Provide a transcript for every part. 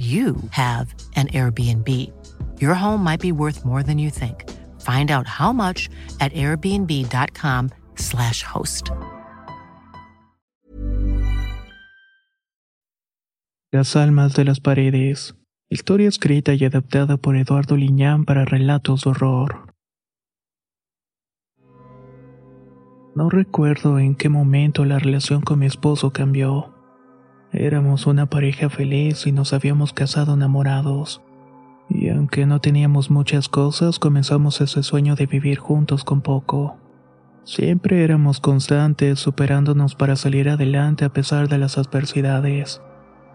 you have an Airbnb. Your home might be worth more than you think. Find out how much at airbnb.com/slash host. Las almas de las paredes. Historia escrita y adaptada por Eduardo Liñán para relatos de horror. No recuerdo en qué momento la relación con mi esposo cambió. Éramos una pareja feliz y nos habíamos casado enamorados. Y aunque no teníamos muchas cosas, comenzamos ese sueño de vivir juntos con poco. Siempre éramos constantes, superándonos para salir adelante a pesar de las adversidades.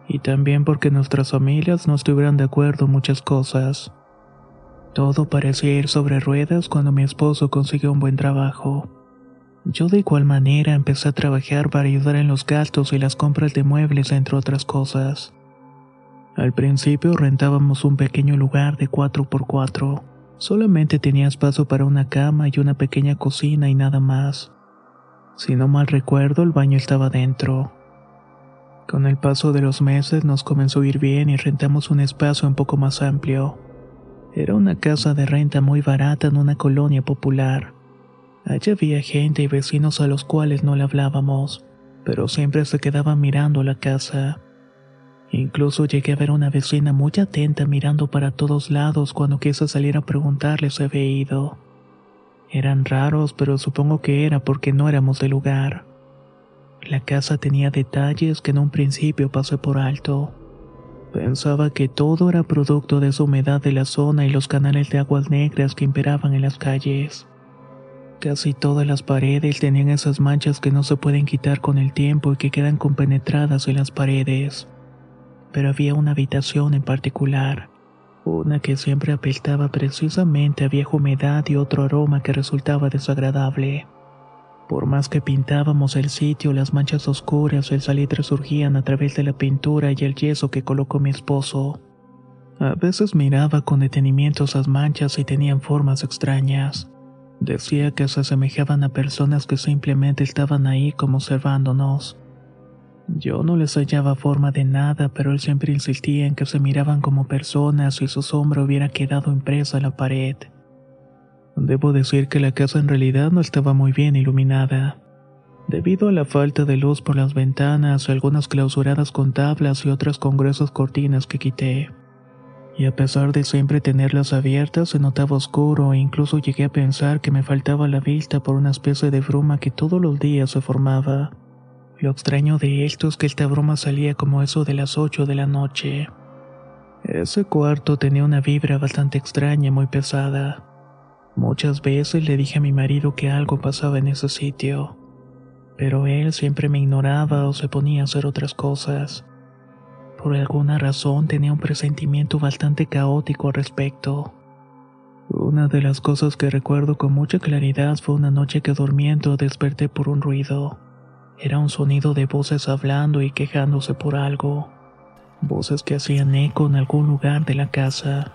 Y también porque nuestras familias no estuvieran de acuerdo en muchas cosas. Todo parecía ir sobre ruedas cuando mi esposo consiguió un buen trabajo. Yo de igual manera empecé a trabajar para ayudar en los gastos y las compras de muebles, entre otras cosas. Al principio rentábamos un pequeño lugar de 4x4. Solamente tenía espacio para una cama y una pequeña cocina y nada más. Si no mal recuerdo, el baño estaba dentro. Con el paso de los meses nos comenzó a ir bien y rentamos un espacio un poco más amplio. Era una casa de renta muy barata en una colonia popular. Allí había gente y vecinos a los cuales no le hablábamos, pero siempre se quedaban mirando la casa. Incluso llegué a ver una vecina muy atenta mirando para todos lados cuando quise salir a preguntarle si había ido. Eran raros, pero supongo que era porque no éramos del lugar. La casa tenía detalles que en un principio pasé por alto. Pensaba que todo era producto de esa humedad de la zona y los canales de aguas negras que imperaban en las calles. Casi todas las paredes tenían esas manchas que no se pueden quitar con el tiempo y que quedan compenetradas en las paredes. Pero había una habitación en particular, una que siempre apestaba precisamente a vieja humedad y otro aroma que resultaba desagradable. Por más que pintábamos el sitio, las manchas oscuras el salitre surgían a través de la pintura y el yeso que colocó mi esposo. A veces miraba con detenimiento esas manchas y tenían formas extrañas. Decía que se asemejaban a personas que simplemente estaban ahí como observándonos. Yo no les hallaba forma de nada, pero él siempre insistía en que se miraban como personas y su sombra hubiera quedado impresa en la pared. Debo decir que la casa en realidad no estaba muy bien iluminada. Debido a la falta de luz por las ventanas, algunas clausuradas con tablas y otras con gruesas cortinas que quité y a pesar de siempre tenerlas abiertas se notaba oscuro e incluso llegué a pensar que me faltaba la vista por una especie de bruma que todos los días se formaba. Lo extraño de esto es que esta bruma salía como eso de las 8 de la noche. Ese cuarto tenía una vibra bastante extraña y muy pesada. Muchas veces le dije a mi marido que algo pasaba en ese sitio, pero él siempre me ignoraba o se ponía a hacer otras cosas. Por alguna razón tenía un presentimiento bastante caótico al respecto. Una de las cosas que recuerdo con mucha claridad fue una noche que durmiendo desperté por un ruido. Era un sonido de voces hablando y quejándose por algo. Voces que hacían eco en algún lugar de la casa.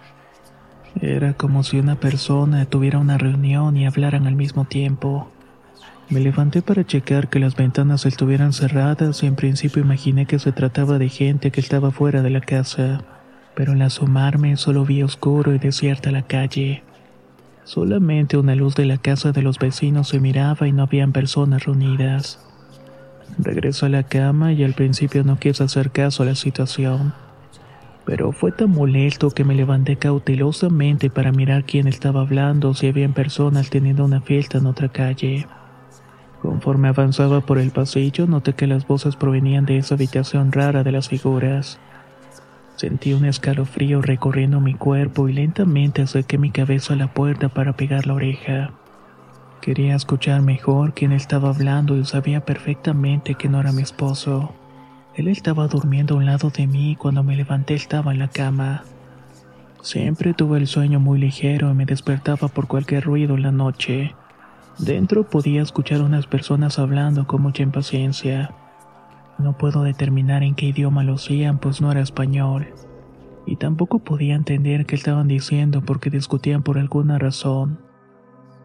Era como si una persona tuviera una reunión y hablaran al mismo tiempo. Me levanté para checar que las ventanas estuvieran cerradas y en principio imaginé que se trataba de gente que estaba fuera de la casa, pero al asomarme solo vi oscuro y desierta la calle. Solamente una luz de la casa de los vecinos se miraba y no habían personas reunidas. Regreso a la cama y al principio no quise hacer caso a la situación. Pero fue tan molesto que me levanté cautelosamente para mirar quién estaba hablando si habían personas teniendo una fiesta en otra calle. Conforme avanzaba por el pasillo, noté que las voces provenían de esa habitación rara de las figuras. Sentí un escalofrío recorriendo mi cuerpo y lentamente acerqué mi cabeza a la puerta para pegar la oreja. Quería escuchar mejor quién estaba hablando y sabía perfectamente que no era mi esposo. Él estaba durmiendo a un lado de mí y cuando me levanté estaba en la cama. Siempre tuve el sueño muy ligero y me despertaba por cualquier ruido en la noche. Dentro podía escuchar unas personas hablando con mucha impaciencia. No puedo determinar en qué idioma lo hacían, pues no era español. Y tampoco podía entender qué estaban diciendo porque discutían por alguna razón.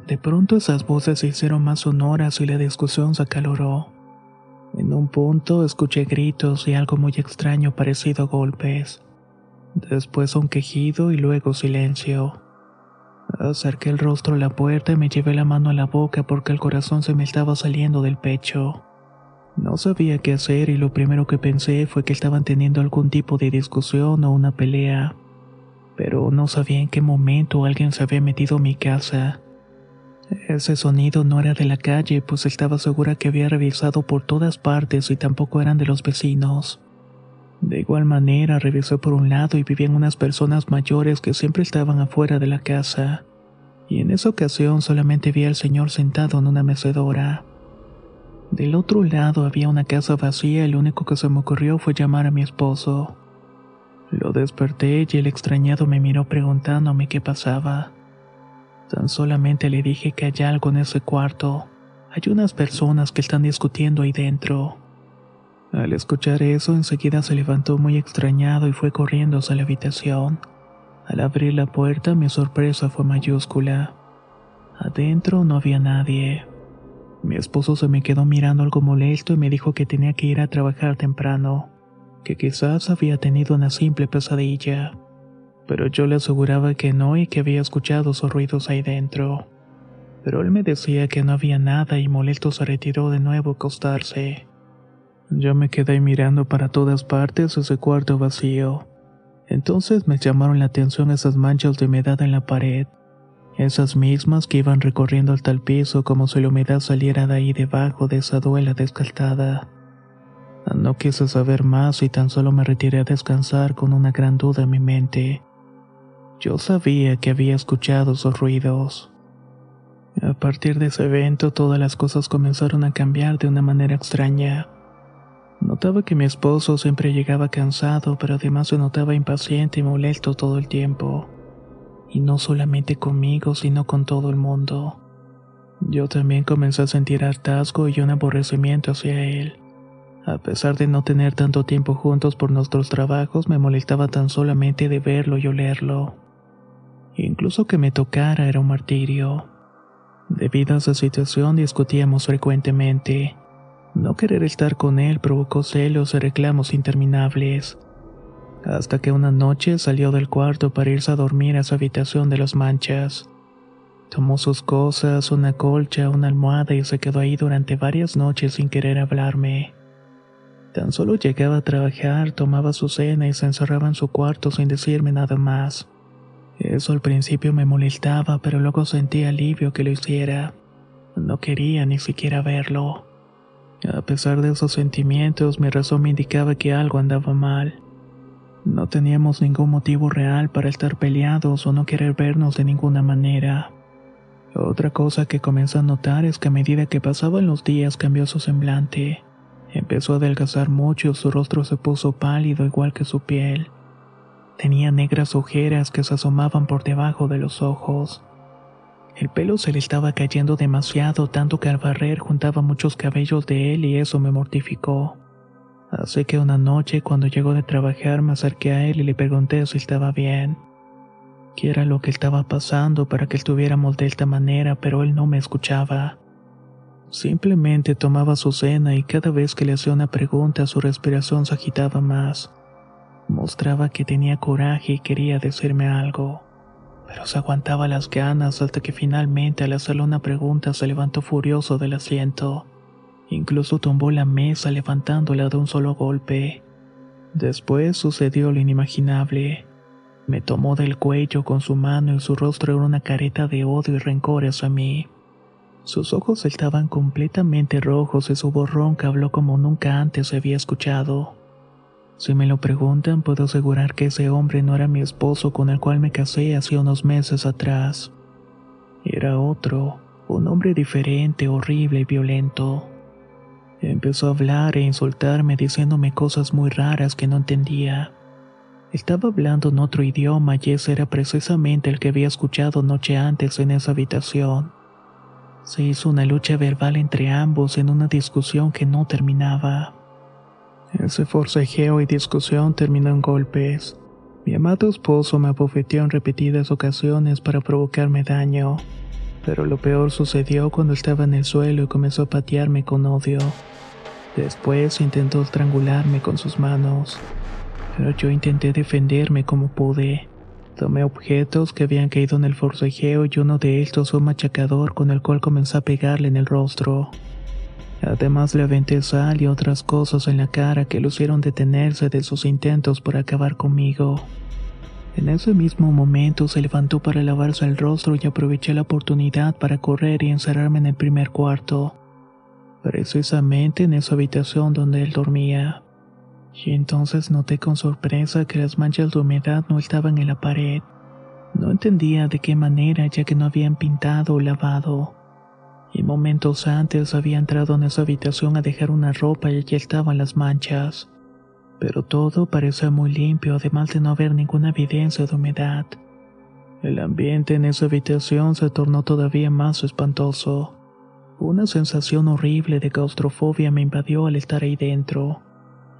De pronto esas voces se hicieron más sonoras y la discusión se acaloró. En un punto escuché gritos y algo muy extraño parecido a golpes. Después un quejido y luego silencio. Acerqué el rostro a la puerta y me llevé la mano a la boca porque el corazón se me estaba saliendo del pecho. No sabía qué hacer y lo primero que pensé fue que estaban teniendo algún tipo de discusión o una pelea, pero no sabía en qué momento alguien se había metido en mi casa. Ese sonido no era de la calle, pues estaba segura que había revisado por todas partes y tampoco eran de los vecinos. De igual manera, revisé por un lado y vivían unas personas mayores que siempre estaban afuera de la casa. Y en esa ocasión solamente vi al señor sentado en una mecedora. Del otro lado había una casa vacía y lo único que se me ocurrió fue llamar a mi esposo. Lo desperté y el extrañado me miró preguntándome qué pasaba. Tan solamente le dije que hay algo en ese cuarto. Hay unas personas que están discutiendo ahí dentro. Al escuchar eso, enseguida se levantó muy extrañado y fue corriendo hacia la habitación. Al abrir la puerta, mi sorpresa fue mayúscula. Adentro no había nadie. Mi esposo se me quedó mirando algo molesto y me dijo que tenía que ir a trabajar temprano, que quizás había tenido una simple pesadilla. Pero yo le aseguraba que no y que había escuchado esos ruidos ahí dentro. Pero él me decía que no había nada y molesto se retiró de nuevo a acostarse. Yo me quedé mirando para todas partes ese cuarto vacío. Entonces me llamaron la atención esas manchas de humedad en la pared esas mismas que iban recorriendo hasta el piso como si la humedad saliera de ahí debajo de esa duela descaltada. No quise saber más y tan solo me retiré a descansar con una gran duda en mi mente. Yo sabía que había escuchado esos ruidos. A partir de ese evento todas las cosas comenzaron a cambiar de una manera extraña. Notaba que mi esposo siempre llegaba cansado, pero además se notaba impaciente y molesto todo el tiempo y no solamente conmigo, sino con todo el mundo. Yo también comencé a sentir hartazgo y un aborrecimiento hacia él. A pesar de no tener tanto tiempo juntos por nuestros trabajos, me molestaba tan solamente de verlo y olerlo. Incluso que me tocara era un martirio. Debido a esa situación discutíamos frecuentemente. No querer estar con él provocó celos y reclamos interminables hasta que una noche salió del cuarto para irse a dormir a su habitación de las manchas. Tomó sus cosas, una colcha, una almohada y se quedó ahí durante varias noches sin querer hablarme. Tan solo llegaba a trabajar, tomaba su cena y se encerraba en su cuarto sin decirme nada más. Eso al principio me molestaba, pero luego sentí alivio que lo hiciera. No quería ni siquiera verlo. A pesar de esos sentimientos, mi razón me indicaba que algo andaba mal. No teníamos ningún motivo real para estar peleados o no querer vernos de ninguna manera. Otra cosa que comencé a notar es que a medida que pasaban los días cambió su semblante. Empezó a adelgazar mucho, su rostro se puso pálido igual que su piel. Tenía negras ojeras que se asomaban por debajo de los ojos. El pelo se le estaba cayendo demasiado, tanto que al barrer juntaba muchos cabellos de él y eso me mortificó. Así que una noche cuando llegó de trabajar me acerqué a él y le pregunté si estaba bien. ¿Qué era lo que estaba pasando para que estuviéramos de esta manera? Pero él no me escuchaba. Simplemente tomaba su cena y cada vez que le hacía una pregunta su respiración se agitaba más. Mostraba que tenía coraje y quería decirme algo, pero se aguantaba las ganas hasta que finalmente al hacerle una pregunta se levantó furioso del asiento. Incluso tumbó la mesa levantándola de un solo golpe. Después sucedió lo inimaginable. Me tomó del cuello con su mano y su rostro era una careta de odio y rencor hacia mí. Sus ojos estaban completamente rojos y su voz ronca habló como nunca antes se había escuchado. Si me lo preguntan, puedo asegurar que ese hombre no era mi esposo con el cual me casé hace unos meses atrás. Era otro, un hombre diferente, horrible y violento. Empezó a hablar e insultarme diciéndome cosas muy raras que no entendía. Estaba hablando en otro idioma y ese era precisamente el que había escuchado noche antes en esa habitación. Se hizo una lucha verbal entre ambos en una discusión que no terminaba. Ese forcejeo y discusión terminó en golpes. Mi amado esposo me abofeteó en repetidas ocasiones para provocarme daño, pero lo peor sucedió cuando estaba en el suelo y comenzó a patearme con odio. Después intentó estrangularme con sus manos pero yo intenté defenderme como pude. Tomé objetos que habían caído en el forcejeo y uno de estos fue un machacador con el cual comencé a pegarle en el rostro. Además le aventé sal y otras cosas en la cara que lo hicieron detenerse de sus intentos por acabar conmigo. En ese mismo momento se levantó para lavarse el rostro y aproveché la oportunidad para correr y encerrarme en el primer cuarto, precisamente en esa habitación donde él dormía. Y entonces noté con sorpresa que las manchas de humedad no estaban en la pared. No entendía de qué manera ya que no habían pintado o lavado. Y momentos antes había entrado en esa habitación a dejar una ropa y allí estaban las manchas. Pero todo parecía muy limpio además de no haber ninguna evidencia de humedad. El ambiente en esa habitación se tornó todavía más espantoso. Una sensación horrible de claustrofobia me invadió al estar ahí dentro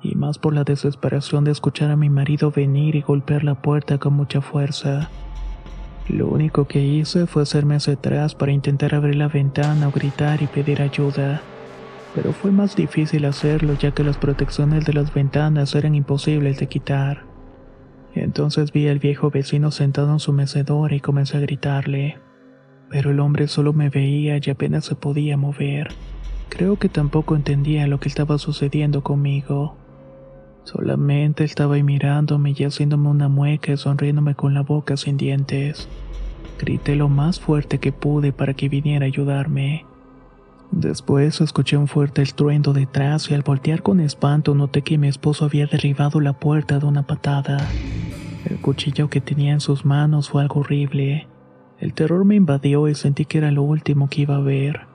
y más por la desesperación de escuchar a mi marido venir y golpear la puerta con mucha fuerza. Lo único que hice fue hacerme hacia atrás para intentar abrir la ventana o gritar y pedir ayuda, pero fue más difícil hacerlo ya que las protecciones de las ventanas eran imposibles de quitar. Entonces vi al viejo vecino sentado en su mecedor y comencé a gritarle, pero el hombre solo me veía y apenas se podía mover. Creo que tampoco entendía lo que estaba sucediendo conmigo. Solamente estaba ahí mirándome y haciéndome una mueca y sonriéndome con la boca sin dientes. Grité lo más fuerte que pude para que viniera a ayudarme. Después escuché un fuerte estruendo detrás y al voltear con espanto noté que mi esposo había derribado la puerta de una patada. El cuchillo que tenía en sus manos fue algo horrible. El terror me invadió y sentí que era lo último que iba a ver.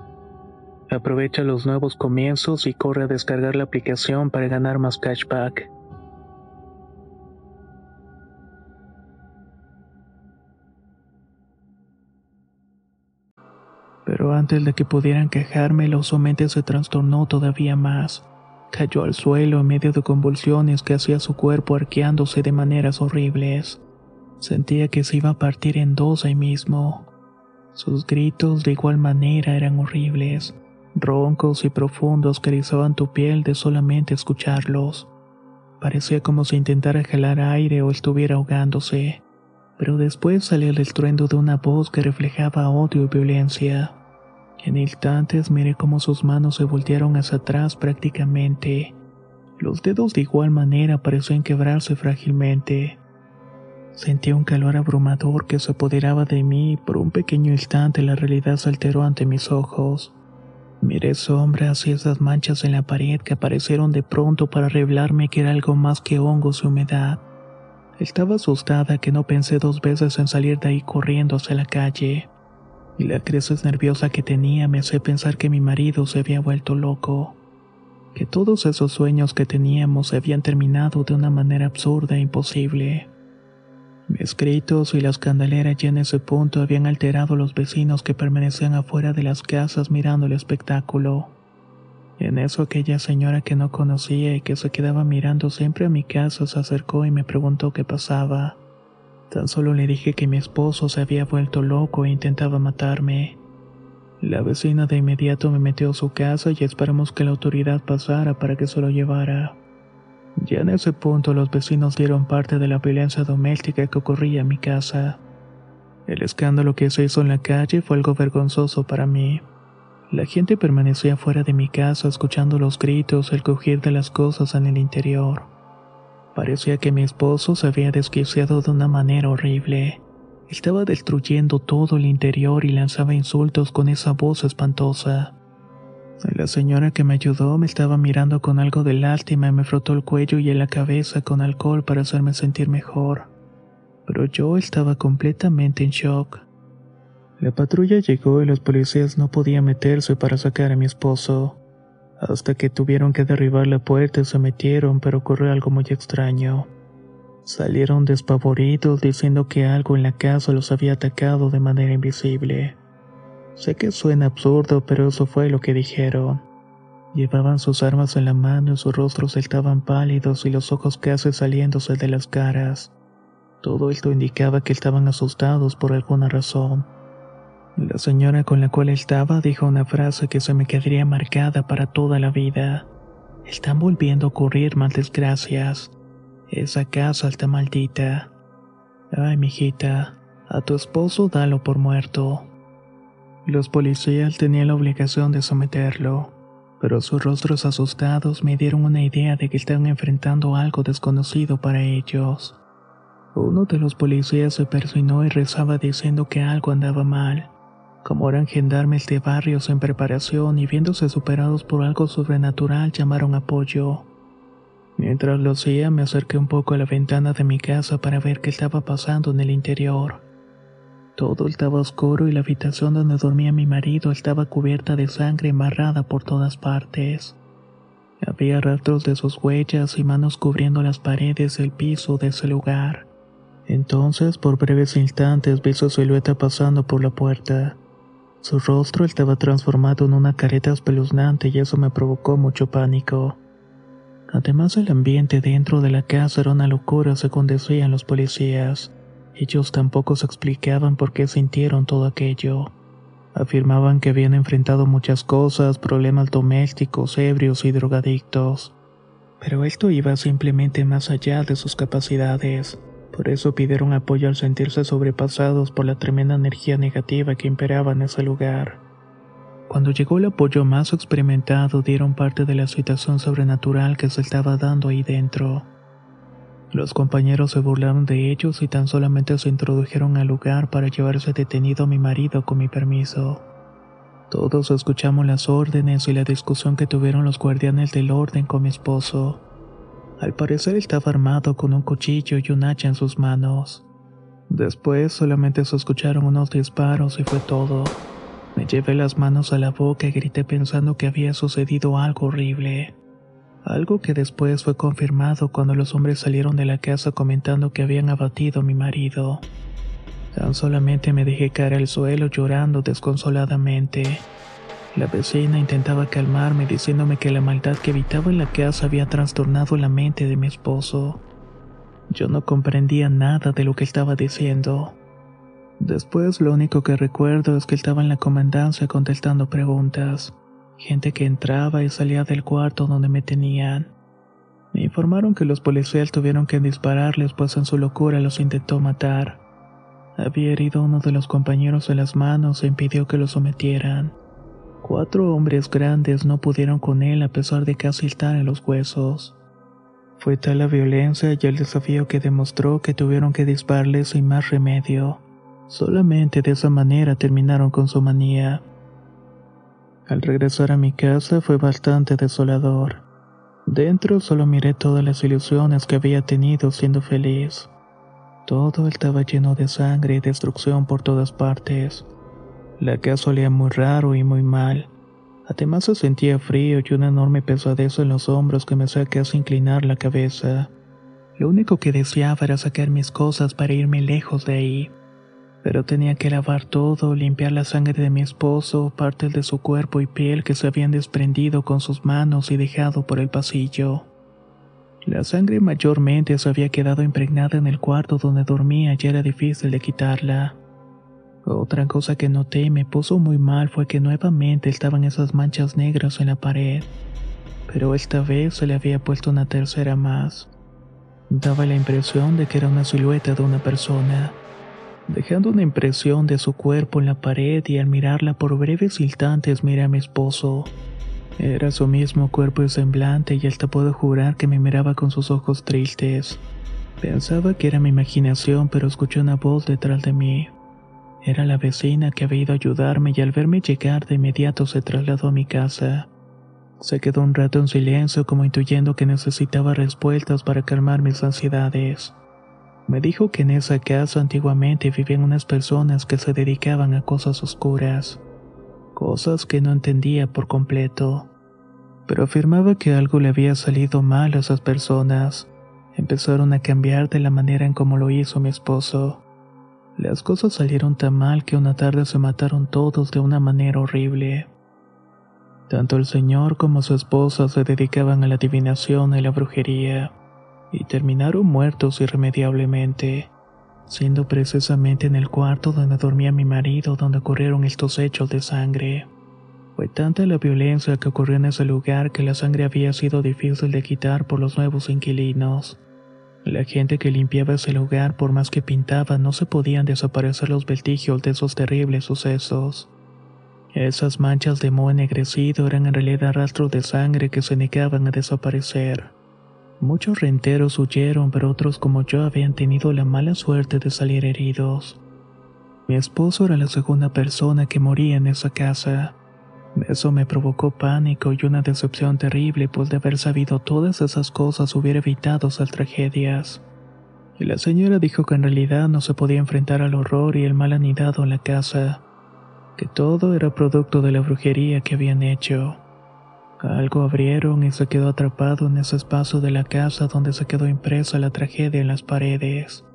Aprovecha los nuevos comienzos y corre a descargar la aplicación para ganar más cashback. Pero antes de que pudieran quejarme, la mente se trastornó todavía más. Cayó al suelo en medio de convulsiones que hacía su cuerpo arqueándose de maneras horribles. Sentía que se iba a partir en dos ahí mismo. Sus gritos de igual manera eran horribles roncos y profundos que erizaban tu piel de solamente escucharlos. Parecía como si intentara jalar aire o estuviera ahogándose, pero después salía el estruendo de una voz que reflejaba odio y violencia. En instantes miré cómo sus manos se voltearon hacia atrás prácticamente. Los dedos de igual manera parecían quebrarse frágilmente. Sentí un calor abrumador que se apoderaba de mí y por un pequeño instante la realidad se alteró ante mis ojos. Miré sombras y esas manchas en la pared que aparecieron de pronto para revelarme que era algo más que hongos y humedad. Estaba asustada que no pensé dos veces en salir de ahí corriendo hacia la calle. Y la crisis nerviosa que tenía me hacía pensar que mi marido se había vuelto loco. Que todos esos sueños que teníamos se habían terminado de una manera absurda e imposible. Mis gritos y las candeleras ya en ese punto habían alterado los vecinos que permanecían afuera de las casas mirando el espectáculo. En eso aquella señora que no conocía y que se quedaba mirando siempre a mi casa se acercó y me preguntó qué pasaba. Tan solo le dije que mi esposo se había vuelto loco e intentaba matarme. La vecina de inmediato me metió a su casa y esperamos que la autoridad pasara para que se lo llevara. Ya en ese punto los vecinos dieron parte de la violencia doméstica que ocurría en mi casa. El escándalo que se hizo en la calle fue algo vergonzoso para mí. La gente permanecía fuera de mi casa escuchando los gritos, el crujir de las cosas en el interior. Parecía que mi esposo se había desquiciado de una manera horrible. Estaba destruyendo todo el interior y lanzaba insultos con esa voz espantosa. La señora que me ayudó me estaba mirando con algo de lástima y me frotó el cuello y la cabeza con alcohol para hacerme sentir mejor. Pero yo estaba completamente en shock. La patrulla llegó y los policías no podían meterse para sacar a mi esposo. Hasta que tuvieron que derribar la puerta y se metieron, pero ocurrió algo muy extraño. Salieron despavoridos diciendo que algo en la casa los había atacado de manera invisible. Sé que suena absurdo, pero eso fue lo que dijeron. Llevaban sus armas en la mano y sus rostros estaban pálidos y los ojos casi saliéndose de las caras. Todo esto indicaba que estaban asustados por alguna razón. La señora con la cual estaba dijo una frase que se me quedaría marcada para toda la vida. Están volviendo a ocurrir más desgracias. Esa casa está maldita. Ay, mijita, a tu esposo dalo por muerto. Los policías tenían la obligación de someterlo, pero sus rostros asustados me dieron una idea de que estaban enfrentando algo desconocido para ellos. Uno de los policías se persinó y rezaba diciendo que algo andaba mal. Como eran gendarmes de barrios en preparación y viéndose superados por algo sobrenatural, llamaron apoyo. Mientras lo hacía, me acerqué un poco a la ventana de mi casa para ver qué estaba pasando en el interior. Todo estaba oscuro y la habitación donde dormía mi marido estaba cubierta de sangre embarrada por todas partes. Había rastros de sus huellas y manos cubriendo las paredes del piso de ese lugar. Entonces, por breves instantes, vi su silueta pasando por la puerta. Su rostro estaba transformado en una careta espeluznante y eso me provocó mucho pánico. Además, el ambiente dentro de la casa era una locura, según decían los policías. Ellos tampoco se explicaban por qué sintieron todo aquello. Afirmaban que habían enfrentado muchas cosas, problemas domésticos, ebrios y drogadictos. Pero esto iba simplemente más allá de sus capacidades. Por eso pidieron apoyo al sentirse sobrepasados por la tremenda energía negativa que imperaba en ese lugar. Cuando llegó el apoyo más experimentado, dieron parte de la situación sobrenatural que se estaba dando ahí dentro. Los compañeros se burlaron de ellos y tan solamente se introdujeron al lugar para llevarse detenido a mi marido con mi permiso. Todos escuchamos las órdenes y la discusión que tuvieron los guardianes del orden con mi esposo. Al parecer estaba armado con un cuchillo y un hacha en sus manos. Después solamente se escucharon unos disparos y fue todo. Me llevé las manos a la boca y grité pensando que había sucedido algo horrible algo que después fue confirmado cuando los hombres salieron de la casa comentando que habían abatido a mi marido. Tan solamente me dejé caer al suelo llorando desconsoladamente. La vecina intentaba calmarme diciéndome que la maldad que habitaba en la casa había trastornado la mente de mi esposo. Yo no comprendía nada de lo que estaba diciendo. Después lo único que recuerdo es que estaba en la comandancia contestando preguntas. Gente que entraba y salía del cuarto donde me tenían. Me informaron que los policías tuvieron que dispararles pues en su locura los intentó matar. Había herido a uno de los compañeros en las manos e impidió que lo sometieran. Cuatro hombres grandes no pudieron con él a pesar de casi estar en los huesos. Fue tal la violencia y el desafío que demostró que tuvieron que dispararle sin más remedio. Solamente de esa manera terminaron con su manía. Al regresar a mi casa fue bastante desolador. Dentro solo miré todas las ilusiones que había tenido siendo feliz. Todo estaba lleno de sangre y destrucción por todas partes. La casa olía muy raro y muy mal. Además se sentía frío y una enorme pesadez en los hombros que me hacía casi inclinar la cabeza. Lo único que deseaba era sacar mis cosas para irme lejos de ahí. Pero tenía que lavar todo, limpiar la sangre de mi esposo, partes de su cuerpo y piel que se habían desprendido con sus manos y dejado por el pasillo. La sangre mayormente se había quedado impregnada en el cuarto donde dormía y era difícil de quitarla. Otra cosa que noté y me puso muy mal fue que nuevamente estaban esas manchas negras en la pared, pero esta vez se le había puesto una tercera más. Daba la impresión de que era una silueta de una persona dejando una impresión de su cuerpo en la pared y al mirarla por breves instantes miré a mi esposo. Era su mismo cuerpo y semblante y hasta puedo jurar que me miraba con sus ojos tristes. Pensaba que era mi imaginación, pero escuché una voz detrás de mí. Era la vecina que había ido a ayudarme y al verme llegar de inmediato se trasladó a mi casa. Se quedó un rato en silencio como intuyendo que necesitaba respuestas para calmar mis ansiedades. Me dijo que en esa casa antiguamente vivían unas personas que se dedicaban a cosas oscuras, cosas que no entendía por completo, pero afirmaba que algo le había salido mal a esas personas. Empezaron a cambiar de la manera en como lo hizo mi esposo. Las cosas salieron tan mal que una tarde se mataron todos de una manera horrible. Tanto el señor como su esposa se dedicaban a la adivinación y la brujería y terminaron muertos irremediablemente, siendo precisamente en el cuarto donde dormía mi marido donde ocurrieron estos hechos de sangre. Fue tanta la violencia que ocurrió en ese lugar que la sangre había sido difícil de quitar por los nuevos inquilinos. La gente que limpiaba ese lugar, por más que pintaba, no se podían desaparecer los vestigios de esos terribles sucesos. Esas manchas de moho ennegrecido eran en realidad rastros de sangre que se negaban a desaparecer. Muchos renteros huyeron, pero otros como yo habían tenido la mala suerte de salir heridos. Mi esposo era la segunda persona que moría en esa casa. Eso me provocó pánico y una decepción terrible, pues de haber sabido todas esas cosas hubiera evitado esas tragedias. Y la señora dijo que en realidad no se podía enfrentar al horror y el mal anidado en la casa, que todo era producto de la brujería que habían hecho. Algo abrieron y se quedó atrapado en ese espacio de la casa donde se quedó impresa la tragedia en las paredes.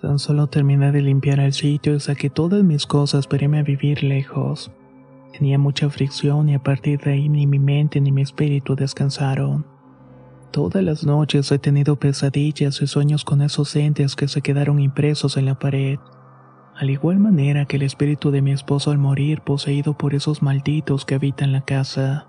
Tan solo terminé de limpiar el sitio y saqué todas mis cosas para irme a vivir lejos. Tenía mucha fricción y a partir de ahí ni mi mente ni mi espíritu descansaron. Todas las noches he tenido pesadillas y sueños con esos entes que se quedaron impresos en la pared. Al igual manera que el espíritu de mi esposo al morir poseído por esos malditos que habitan la casa.